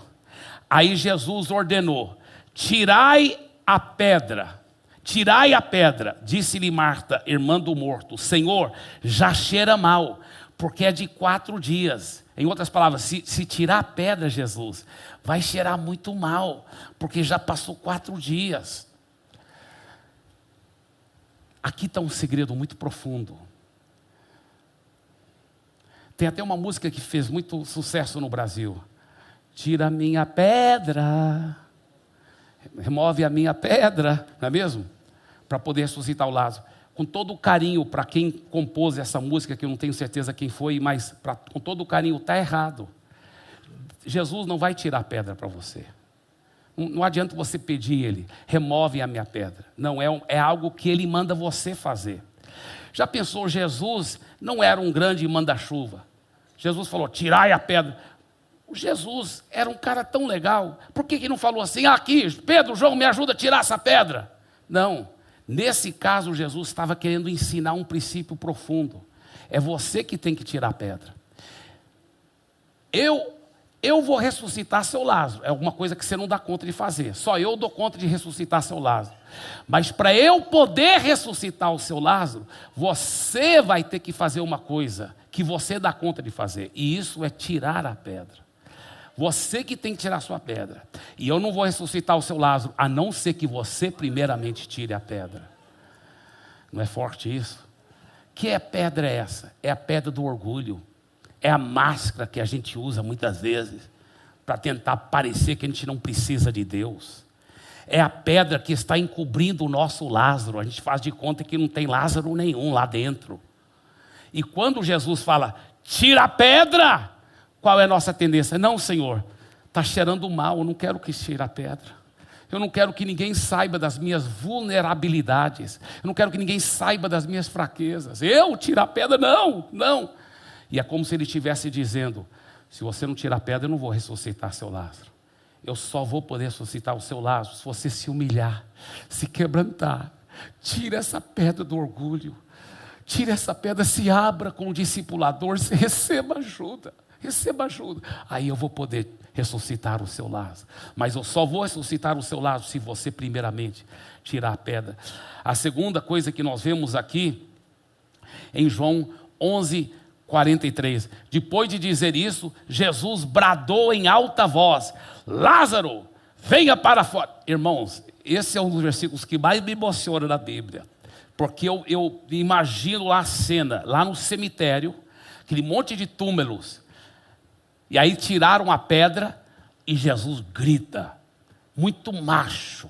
Aí Jesus ordenou: tirai a pedra. Tirai a pedra, disse-lhe Marta, irmã do morto: Senhor, já cheira mal, porque é de quatro dias. Em outras palavras, se, se tirar a pedra, Jesus, vai cheirar muito mal, porque já passou quatro dias. Aqui está um segredo muito profundo. Tem até uma música que fez muito sucesso no Brasil. tira a minha pedra, remove a minha pedra, não é mesmo? Para poder ressuscitar o Lázaro. Com todo o carinho para quem compôs essa música, que eu não tenho certeza quem foi, mas pra, com todo o carinho, está errado. Jesus não vai tirar pedra para você. Não, adianta você pedir ele, remove a minha pedra. Não, é, é algo que ele manda você fazer. Já pensou, Jesus não era um grande manda-chuva. Jesus falou: tirai a pedra. O Jesus era um cara tão legal. Por que, que não falou assim, ah, aqui, Pedro, João, me ajuda a tirar essa pedra? Não. Nesse caso, Jesus estava querendo ensinar um princípio profundo. É você que tem que tirar a pedra. Eu eu vou ressuscitar seu Lázaro. É alguma coisa que você não dá conta de fazer. Só eu dou conta de ressuscitar seu Lázaro. Mas para eu poder ressuscitar o seu Lázaro, você vai ter que fazer uma coisa que você dá conta de fazer. E isso é tirar a pedra. Você que tem que tirar a sua pedra. E eu não vou ressuscitar o seu Lázaro, a não ser que você primeiramente tire a pedra. Não é forte isso? Que é pedra é essa? É a pedra do orgulho. É a máscara que a gente usa muitas vezes para tentar parecer que a gente não precisa de Deus. É a pedra que está encobrindo o nosso Lázaro. A gente faz de conta que não tem Lázaro nenhum lá dentro. E quando Jesus fala, tira a pedra, qual é a nossa tendência? Não, Senhor, está cheirando mal, eu não quero que cheire a pedra. Eu não quero que ninguém saiba das minhas vulnerabilidades. Eu não quero que ninguém saiba das minhas fraquezas. Eu tirar a pedra? Não, não. E é como se ele estivesse dizendo: se você não tirar a pedra, eu não vou ressuscitar seu Lázaro. Eu só vou poder ressuscitar o seu Lázaro se você se humilhar, se quebrantar. Tira essa pedra do orgulho. Tira essa pedra, se abra com o discipulador, receba ajuda receba ajuda. Aí eu vou poder ressuscitar o seu Lázaro. Mas eu só vou ressuscitar o seu Lázaro se você, primeiramente, tirar a pedra. A segunda coisa que nós vemos aqui, em João 11, 43. Depois de dizer isso, Jesus bradou em alta voz: Lázaro, venha para fora. Irmãos, esse é um dos versículos que mais me emociona na Bíblia. Porque eu, eu imagino lá a cena, lá no cemitério, aquele monte de túmulos, e aí tiraram a pedra e Jesus grita, muito macho.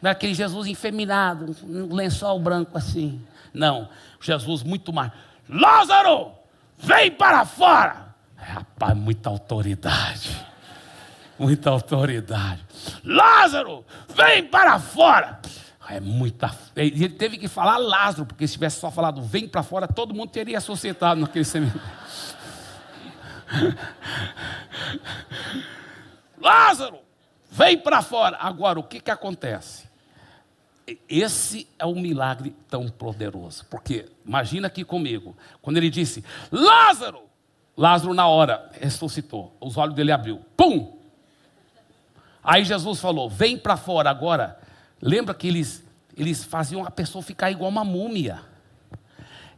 Não é aquele Jesus enfeminado, um lençol branco assim. Não, Jesus muito macho. Lázaro, vem para fora. Rapaz, muita autoridade. Muita autoridade. Lázaro, vem para fora. É muita. Ele teve que falar Lázaro, porque se tivesse só falado vem para fora, todo mundo teria associado naquele cemitério. Lázaro, vem para fora. Agora, o que, que acontece? Esse é um milagre tão poderoso. Porque, imagina aqui comigo, quando ele disse, Lázaro, Lázaro na hora ressuscitou, os olhos dele abriu, pum! Aí Jesus falou: vem para fora agora. Lembra que eles, eles faziam a pessoa ficar igual uma múmia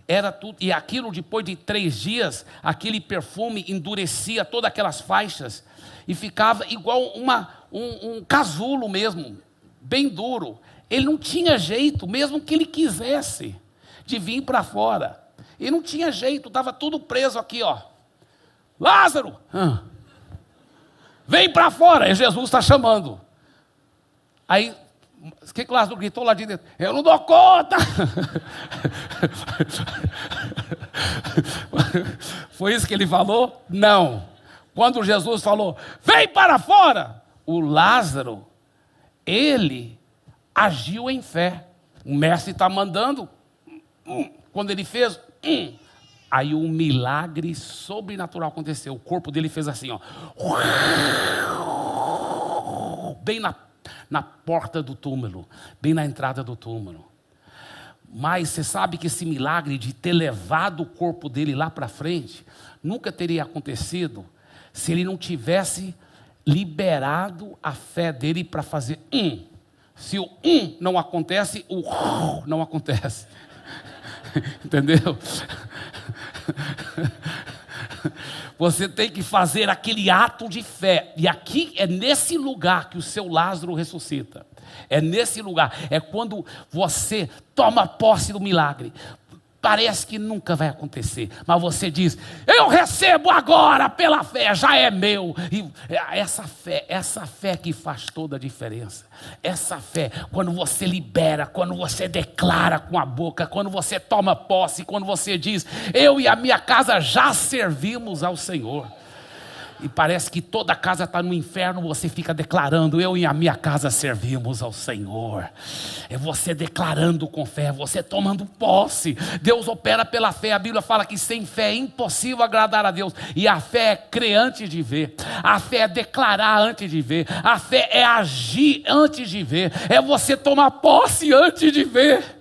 era tudo, e aquilo depois de três dias, aquele perfume endurecia todas aquelas faixas e ficava igual uma, um, um casulo mesmo, bem duro. Ele não tinha jeito, mesmo que ele quisesse, de vir para fora. Ele não tinha jeito, estava tudo preso aqui, ó. Lázaro, vem para fora, e Jesus está chamando. Aí o que, que Lázaro gritou lá de dentro? Eu não dou conta! Foi isso que ele falou? Não. Quando Jesus falou, vem para fora, o Lázaro, ele agiu em fé. O mestre está mandando. Hum, quando ele fez, hum, aí um milagre sobrenatural aconteceu. O corpo dele fez assim, ó. Bem na na porta do túmulo, bem na entrada do túmulo. Mas você sabe que esse milagre de ter levado o corpo dele lá para frente nunca teria acontecido se ele não tivesse liberado a fé dele para fazer um. Se o um não acontece, o não acontece. Entendeu? Você tem que fazer aquele ato de fé. E aqui é nesse lugar que o seu Lázaro ressuscita. É nesse lugar. É quando você toma posse do milagre. Parece que nunca vai acontecer, mas você diz: Eu recebo agora pela fé, já é meu. E essa fé, essa fé que faz toda a diferença. Essa fé, quando você libera, quando você declara com a boca, quando você toma posse, quando você diz: Eu e a minha casa já servimos ao Senhor e parece que toda casa está no inferno, você fica declarando: Eu e a minha casa servimos ao Senhor. É você declarando com fé, você tomando posse. Deus opera pela fé. A Bíblia fala que sem fé é impossível agradar a Deus. E a fé é crer antes de ver, a fé é declarar antes de ver, a fé é agir antes de ver, é você tomar posse antes de ver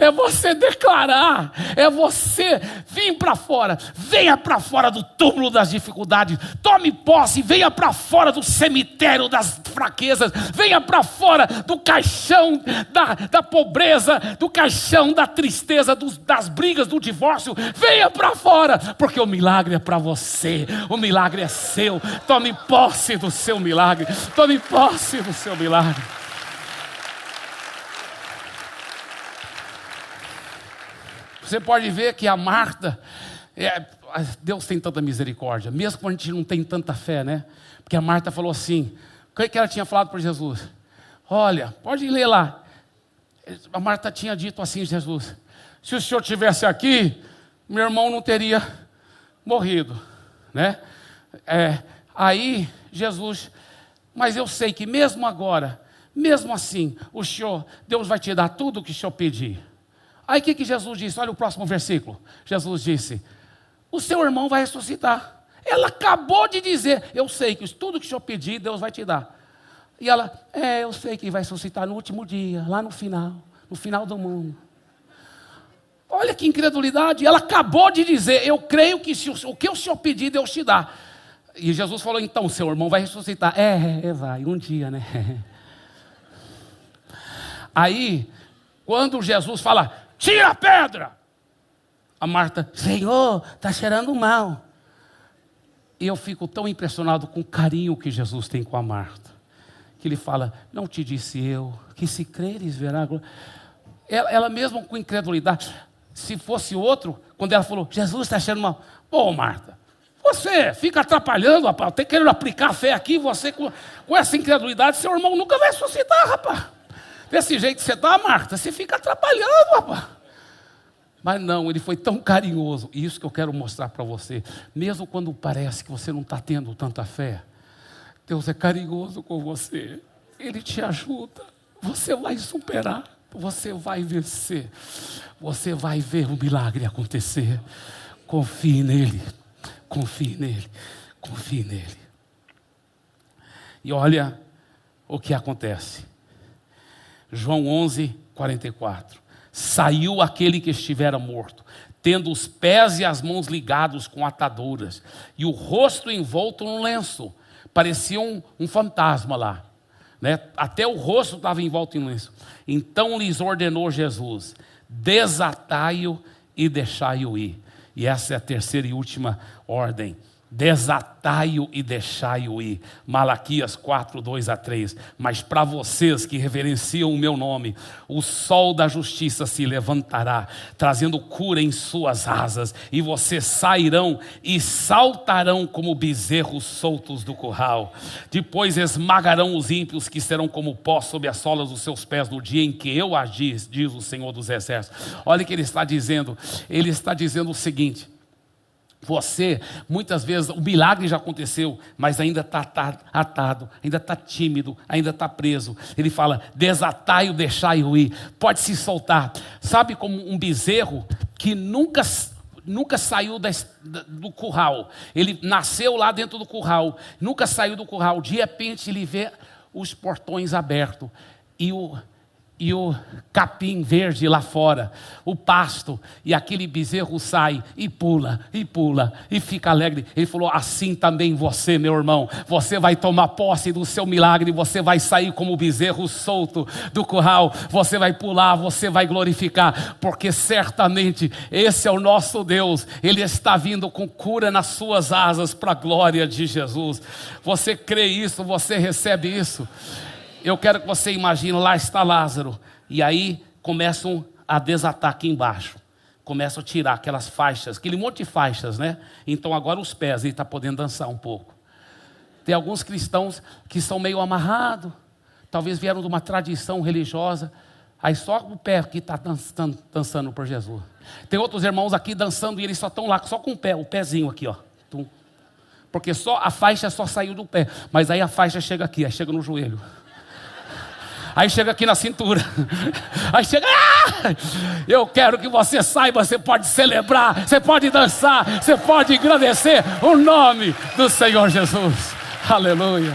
é você declarar, é você vir para fora, venha para fora do túmulo das dificuldades, tome posse, venha para fora do cemitério das fraquezas, venha para fora do caixão da, da pobreza, do caixão da tristeza, das brigas, do divórcio, venha para fora, porque o milagre é para você, o milagre é seu, tome posse do seu milagre, tome posse do seu milagre. Você pode ver que a Marta, é, Deus tem tanta misericórdia, mesmo quando a gente não tem tanta fé, né? Porque a Marta falou assim: o que, ela tinha falado para Jesus? Olha, pode ler lá. A Marta tinha dito assim: Jesus, se o senhor tivesse aqui, meu irmão não teria morrido, né? É, aí Jesus, mas eu sei que mesmo agora, mesmo assim, o senhor, Deus vai te dar tudo o que o senhor pedir. Aí o que, que Jesus disse? Olha o próximo versículo. Jesus disse: O seu irmão vai ressuscitar. Ela acabou de dizer: Eu sei que tudo que o senhor pedir, Deus vai te dar. E ela: É, eu sei que vai ressuscitar no último dia, lá no final, no final do mundo. Olha que incredulidade. Ela acabou de dizer: Eu creio que se o, o que o senhor pedir, Deus te dá. E Jesus falou: Então, seu irmão vai ressuscitar. É, é, vai, um dia, né? Aí, quando Jesus fala, tira a pedra. A Marta, Senhor, está cheirando mal. E eu fico tão impressionado com o carinho que Jesus tem com a Marta. Que ele fala, não te disse eu, que se creres verá. Ela, ela mesmo com incredulidade, se fosse outro, quando ela falou, Jesus está cheirando mal. Pô, Marta, você fica atrapalhando, rapaz, tem querendo aplicar a fé aqui, você com, com essa incredulidade, seu irmão nunca vai ressuscitar, rapaz. Desse jeito que você está, Marta, você fica atrapalhando, rapaz. Mas não, ele foi tão carinhoso. E isso que eu quero mostrar para você. Mesmo quando parece que você não está tendo tanta fé, Deus é carinhoso com você. Ele te ajuda. Você vai superar. Você vai vencer. Você vai ver o milagre acontecer. Confie nele. Confie nele. Confie nele. E olha o que acontece. João 11, 44. Saiu aquele que estivera morto, tendo os pés e as mãos ligados com ataduras, e o rosto envolto num lenço. Parecia um, um fantasma lá. Né? Até o rosto estava envolto em lenço. Então lhes ordenou Jesus: desatai-o e deixai-o ir. E essa é a terceira e última ordem desatai-o e deixai-o ir. Malaquias 4, 2 a 3. Mas para vocês que reverenciam o meu nome, o sol da justiça se levantará, trazendo cura em suas asas, e vocês sairão e saltarão como bezerros soltos do curral. Depois esmagarão os ímpios que serão como pó sob as solas dos seus pés no dia em que eu agis, diz o Senhor dos Exércitos. Olha o que ele está dizendo. Ele está dizendo o seguinte: você, muitas vezes, o milagre já aconteceu, mas ainda está atado, ainda está tímido, ainda está preso. Ele fala: desatai-o, deixai-o ir. Pode se soltar. Sabe como um bezerro que nunca, nunca saiu do curral. Ele nasceu lá dentro do curral, nunca saiu do curral. De repente ele vê os portões abertos e o e o capim verde lá fora, o pasto, e aquele bezerro sai e pula, e pula, e fica alegre. Ele falou: assim também você, meu irmão, você vai tomar posse do seu milagre, você vai sair como o bezerro solto do curral, você vai pular, você vai glorificar, porque certamente esse é o nosso Deus, Ele está vindo com cura nas suas asas para a glória de Jesus. Você crê isso, você recebe isso eu quero que você imagine, lá está Lázaro. E aí começam a desatar aqui embaixo. começam a tirar aquelas faixas, aquele monte de faixas, né? Então agora os pés, ele está podendo dançar um pouco. Tem alguns cristãos que são meio amarrados, talvez vieram de uma tradição religiosa, aí só o pé que está dançando, dançando por Jesus. Tem outros irmãos aqui dançando e eles só estão lá, só com o pé, o pezinho aqui, ó. Porque só a faixa só saiu do pé, mas aí a faixa chega aqui, chega no joelho. Aí chega aqui na cintura. Aí chega. Ah! Eu quero que você saiba, você pode celebrar, você pode dançar, você pode agradecer o nome do Senhor Jesus. Aleluia.